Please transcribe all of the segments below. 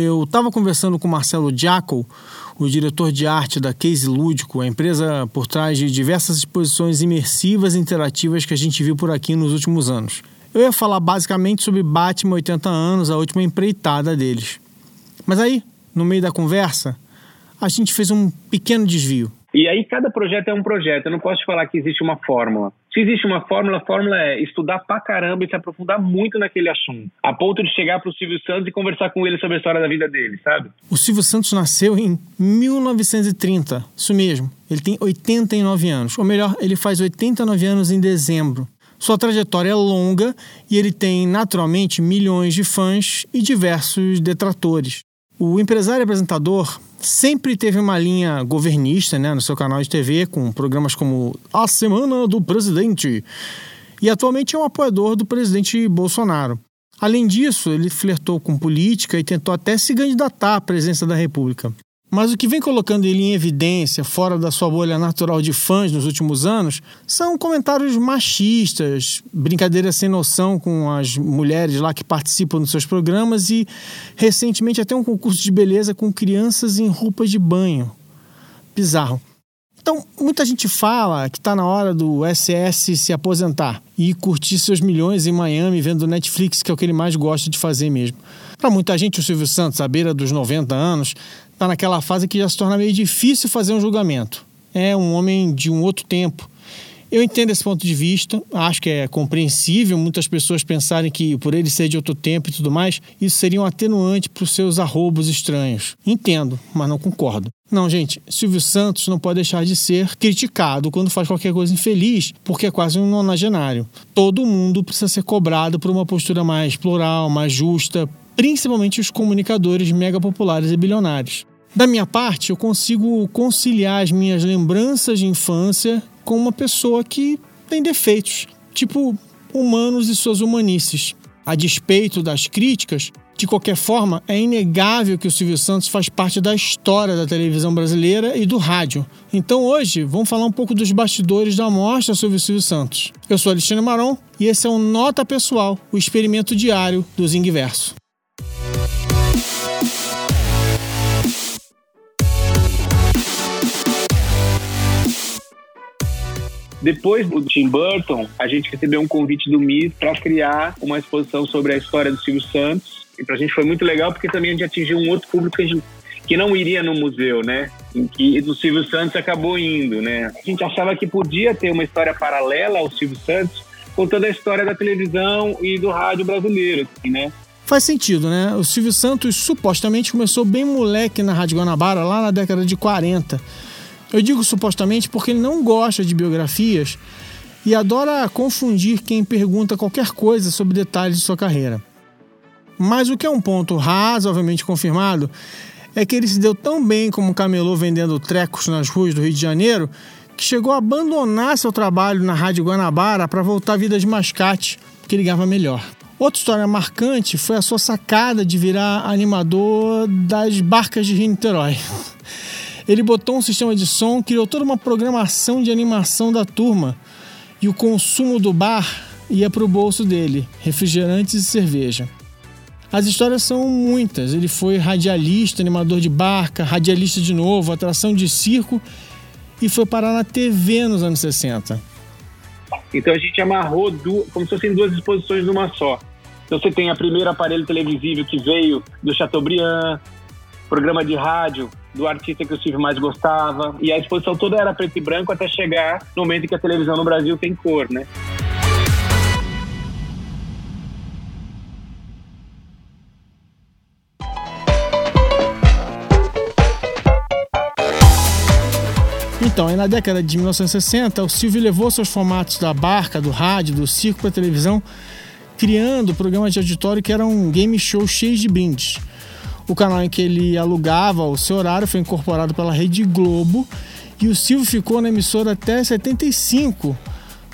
Eu estava conversando com Marcelo Diaco, o diretor de arte da Case Lúdico, a empresa por trás de diversas exposições imersivas e interativas que a gente viu por aqui nos últimos anos. Eu ia falar basicamente sobre Batman 80 anos, a última empreitada deles. Mas aí, no meio da conversa, a gente fez um pequeno desvio. E aí cada projeto é um projeto. Eu não posso te falar que existe uma fórmula. Se existe uma fórmula, a fórmula é estudar pra caramba e se aprofundar muito naquele assunto. A ponto de chegar pro Silvio Santos e conversar com ele sobre a história da vida dele, sabe? O Silvio Santos nasceu em 1930. Isso mesmo. Ele tem 89 anos. Ou melhor, ele faz 89 anos em dezembro. Sua trajetória é longa e ele tem, naturalmente, milhões de fãs e diversos detratores. O empresário apresentador sempre teve uma linha governista né, no seu canal de TV, com programas como A Semana do Presidente, e atualmente é um apoiador do presidente Bolsonaro. Além disso, ele flertou com política e tentou até se candidatar à presidência da República. Mas o que vem colocando ele em evidência, fora da sua bolha natural de fãs nos últimos anos, são comentários machistas, brincadeiras sem noção com as mulheres lá que participam dos seus programas e, recentemente, até um concurso de beleza com crianças em roupas de banho. Bizarro. Então, muita gente fala que está na hora do SS se aposentar e curtir seus milhões em Miami vendo Netflix, que é o que ele mais gosta de fazer mesmo. Para muita gente, o Silvio Santos, à beira dos 90 anos, está naquela fase que já se torna meio difícil fazer um julgamento. É um homem de um outro tempo. Eu entendo esse ponto de vista, acho que é compreensível muitas pessoas pensarem que, por ele ser de outro tempo e tudo mais, isso seria um atenuante para os seus arrobos estranhos. Entendo, mas não concordo. Não, gente, Silvio Santos não pode deixar de ser criticado quando faz qualquer coisa infeliz, porque é quase um nonagenário. Todo mundo precisa ser cobrado por uma postura mais plural, mais justa, principalmente os comunicadores mega populares e bilionários. Da minha parte, eu consigo conciliar as minhas lembranças de infância com uma pessoa que tem defeitos, tipo humanos e suas humanices. A despeito das críticas, de qualquer forma, é inegável que o Silvio Santos faz parte da história da televisão brasileira e do rádio. Então hoje, vamos falar um pouco dos bastidores da mostra sobre o Silvio Santos. Eu sou Alexandre Maron e esse é o Nota Pessoal, o experimento diário do Zingverso. Depois do Tim Burton, a gente recebeu um convite do MIS para criar uma exposição sobre a história do Silvio Santos. E para a gente foi muito legal porque também a gente atingiu um outro público que, gente, que não iria no museu, né? Em que o Silvio Santos acabou indo, né? A gente achava que podia ter uma história paralela ao Silvio Santos, contando a história da televisão e do rádio brasileiro, assim, né? Faz sentido, né? O Silvio Santos supostamente começou bem moleque na Rádio Guanabara, lá na década de 40. Eu digo supostamente porque ele não gosta de biografias e adora confundir quem pergunta qualquer coisa sobre detalhes de sua carreira. Mas o que é um ponto razoavelmente confirmado é que ele se deu tão bem como camelô vendendo trecos nas ruas do Rio de Janeiro que chegou a abandonar seu trabalho na Rádio Guanabara para voltar à vida de mascate, que ele ganhava melhor. Outra história marcante foi a sua sacada de virar animador das barcas de Rio Niterói. Ele botou um sistema de som, criou toda uma programação de animação da turma e o consumo do bar ia para o bolso dele, refrigerantes e cerveja. As histórias são muitas. Ele foi radialista, animador de barca, radialista de novo, atração de circo e foi parar na TV nos anos 60. Então a gente amarrou duas, como se fossem duas exposições numa só. Então você tem a primeira aparelho televisível que veio do Chateaubriand, programa de rádio do artista que o Silvio mais gostava. E a exposição toda era preto e branco até chegar no momento em que a televisão no Brasil tem cor, né? Então, na década de 1960, o Silvio levou seus formatos da barca, do rádio, do circo para televisão, criando programas de auditório que eram um game show cheio de brindes. O canal em que ele alugava o seu horário foi incorporado pela Rede Globo e o Silvio ficou na emissora até 75,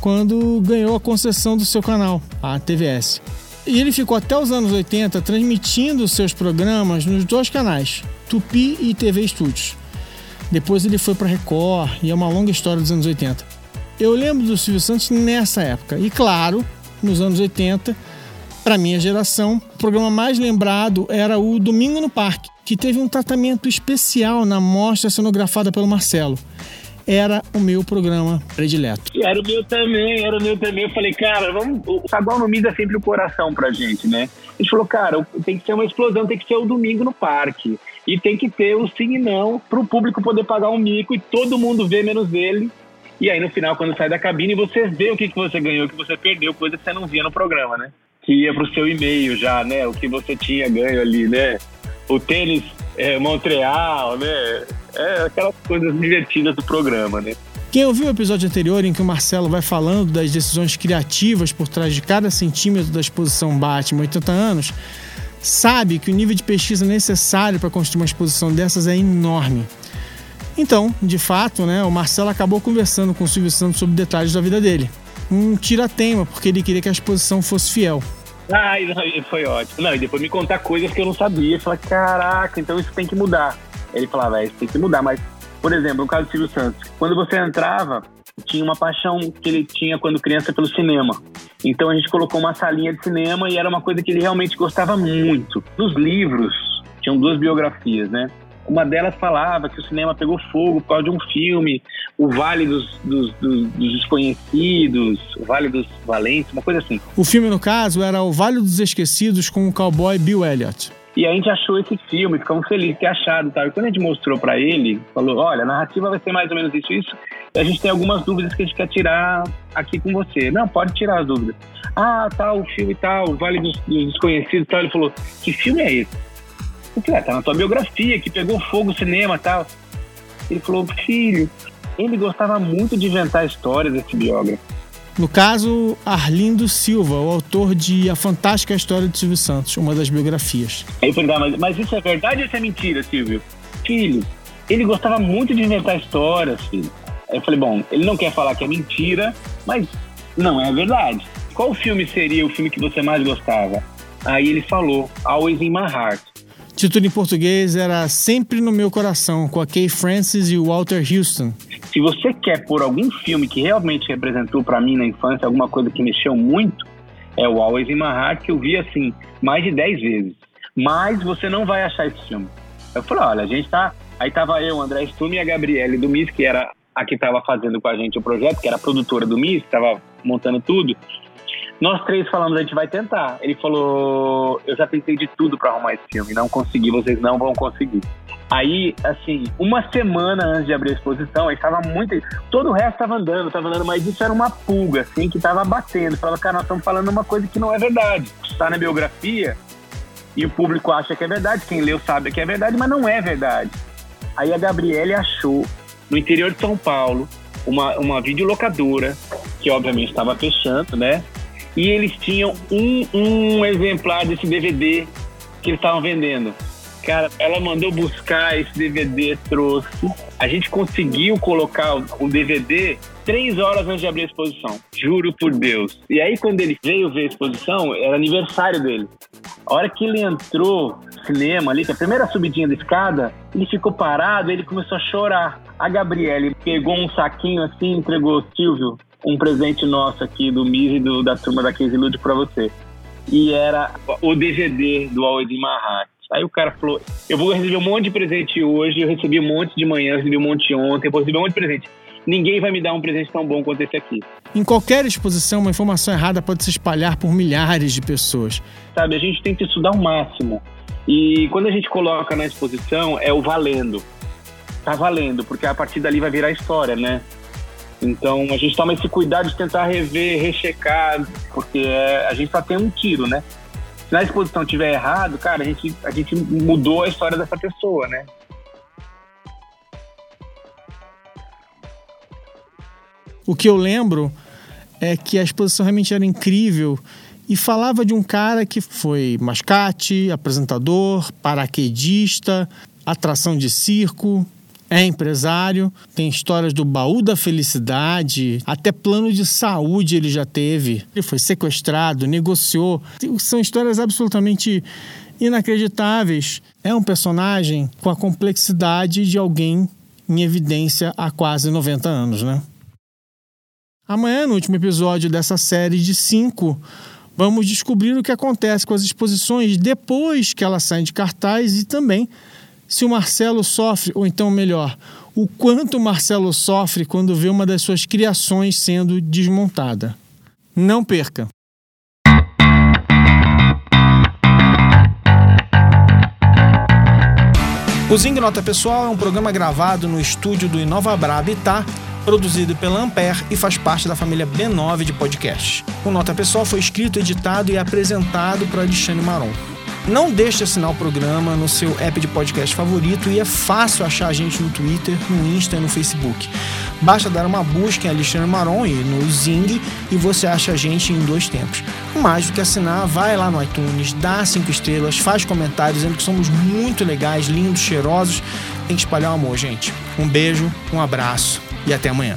quando ganhou a concessão do seu canal, a TVS. E ele ficou até os anos 80 transmitindo seus programas nos dois canais, Tupi e TV Estúdios. Depois ele foi para Record e é uma longa história dos anos 80. Eu lembro do Silvio Santos nessa época. E claro, nos anos 80, Para minha geração, o programa mais lembrado era o Domingo no Parque, que teve um tratamento especial na mostra cenografada pelo Marcelo era o meu programa predileto. Era o meu também, era o meu também. Eu falei, cara, vamos. O Sagual no Mida é sempre o coração pra gente, né? A gente falou, cara, tem que ser uma explosão, tem que ser o domingo no parque. E tem que ter o sim e não pro público poder pagar um mico e todo mundo ver menos ele. E aí no final, quando sai da cabine, você vê o que, que você ganhou, o que você perdeu, coisa que você não via no programa, né? Que ia pro seu e-mail já, né? O que você tinha ganho ali, né? O tênis é, Montreal, né? É aquelas coisas divertidas do programa, né? Quem ouviu o episódio anterior em que o Marcelo vai falando das decisões criativas por trás de cada centímetro da exposição Batman 80 anos, sabe que o nível de pesquisa necessário para construir uma exposição dessas é enorme. Então, de fato, né, o Marcelo acabou conversando com o Silvio Santos sobre detalhes da vida dele. Um tira-tema, porque ele queria que a exposição fosse fiel. Não, foi ótimo. Não, e depois me contar coisas que eu não sabia. Falar, caraca, então isso tem que mudar. Ele falava, é, isso tem que mudar. Mas, por exemplo, no caso do Silvio Santos, quando você entrava, tinha uma paixão que ele tinha quando criança pelo cinema. Então a gente colocou uma salinha de cinema e era uma coisa que ele realmente gostava muito. Nos livros, tinham duas biografias, né? Uma delas falava que o cinema pegou fogo por causa de um filme, O Vale dos, dos, dos, dos Desconhecidos, O Vale dos Valentes, uma coisa assim. O filme, no caso, era O Vale dos Esquecidos com o cowboy Bill Elliott. E a gente achou esse filme, ficamos felizes de ter achado, tá? E quando a gente mostrou para ele, falou, olha, a narrativa vai ser mais ou menos isso, isso. E a gente tem algumas dúvidas que a gente quer tirar aqui com você. Não, pode tirar as dúvidas. Ah, tá, o filme tal, o Vale dos, dos Desconhecidos e tal. Ele falou, que filme é esse? Eu falei, ah, tá na tua biografia, que pegou fogo o cinema e tal. Ele falou, filho, ele gostava muito de inventar histórias, esse biógrafo. No caso, Arlindo Silva, o autor de A Fantástica História de Silvio Santos, uma das biografias. Aí eu falei, ah, mas, mas isso é verdade ou isso é mentira, Silvio? Filho, ele gostava muito de inventar histórias, filho. Aí eu falei, bom, ele não quer falar que é mentira, mas não é verdade. Qual filme seria o filme que você mais gostava? Aí ele falou, Always in My Heart. Título em português era Sempre no Meu Coração, com a Kay Francis e o Walter Houston. Se você quer pôr algum filme que realmente representou para mim na infância alguma coisa que mexeu muito, é o Always in My Heart, que eu vi assim mais de 10 vezes. Mas você não vai achar esse filme. Eu falei, olha, a gente tá. Aí tava eu, André Stum e a Gabriele do MIS, que era a que estava fazendo com a gente o projeto, que era a produtora do MIS, que estava montando tudo. Nós três falamos, a gente vai tentar. Ele falou, eu já tentei de tudo para arrumar esse filme, não consegui, vocês não vão conseguir. Aí, assim, uma semana antes de abrir a exposição, estava muito. Todo o resto estava andando, estava andando, mas isso era uma pulga, assim, que estava batendo. Falava, cara, nós estamos falando uma coisa que não é verdade. Está na biografia e o público acha que é verdade, quem leu sabe que é verdade, mas não é verdade. Aí a Gabriele achou, no interior de São Paulo, uma, uma videolocadora, que obviamente estava fechando, né? E eles tinham um, um exemplar desse DVD que eles estavam vendendo. Cara, ela mandou buscar esse DVD, trouxe. A gente conseguiu colocar o DVD três horas antes de abrir a exposição. Juro por Deus. E aí, quando ele veio ver a exposição, era aniversário dele. A hora que ele entrou no cinema ali, que a primeira subidinha da escada, ele ficou parado, ele começou a chorar. A Gabriele pegou um saquinho assim, entregou Silvio, um presente nosso aqui do MIS e do, da turma da Case Lude para você. E era o DVD do in Mahat. Aí o cara falou: Eu vou receber um monte de presente hoje, eu recebi um monte de manhã, eu recebi um monte ontem, eu vou receber um monte de presente. Ninguém vai me dar um presente tão bom quanto esse aqui. Em qualquer exposição, uma informação errada pode se espalhar por milhares de pessoas. Sabe, a gente tem que estudar o máximo. E quando a gente coloca na exposição, é o valendo. Tá valendo, porque a partir dali vai virar história, né? Então a gente toma esse cuidado de tentar rever, rechecar, porque é, a gente só tem um tiro, né? Se na exposição tiver errado, cara, a gente, a gente mudou a história dessa pessoa, né? O que eu lembro é que a exposição realmente era incrível e falava de um cara que foi mascate, apresentador, paraquedista, atração de circo, é empresário, tem histórias do baú da felicidade, até plano de saúde ele já teve. Ele foi sequestrado, negociou. São histórias absolutamente inacreditáveis. É um personagem com a complexidade de alguém em evidência há quase 90 anos, né? Amanhã, no último episódio dessa série de cinco, Vamos descobrir o que acontece com as exposições depois que elas saem de cartaz e também se o Marcelo sofre, ou então melhor, o quanto o Marcelo sofre quando vê uma das suas criações sendo desmontada. Não perca! O Zing Nota Pessoal é um programa gravado no estúdio do Inova Bra Habitat, produzido pela Ampere e faz parte da família B9 de podcasts. O Nota Pessoal foi escrito, editado e apresentado por Alexandre Maron. Não deixe de assinar o programa no seu app de podcast favorito e é fácil achar a gente no Twitter, no Insta e no Facebook. Basta dar uma busca em Alexandre Maron e no Zing e você acha a gente em dois tempos. Mais do que assinar, vai lá no iTunes, dá cinco estrelas, faz comentários dizendo que somos muito legais, lindos, cheirosos. Tem que espalhar o amor, gente. Um beijo, um abraço e até amanhã.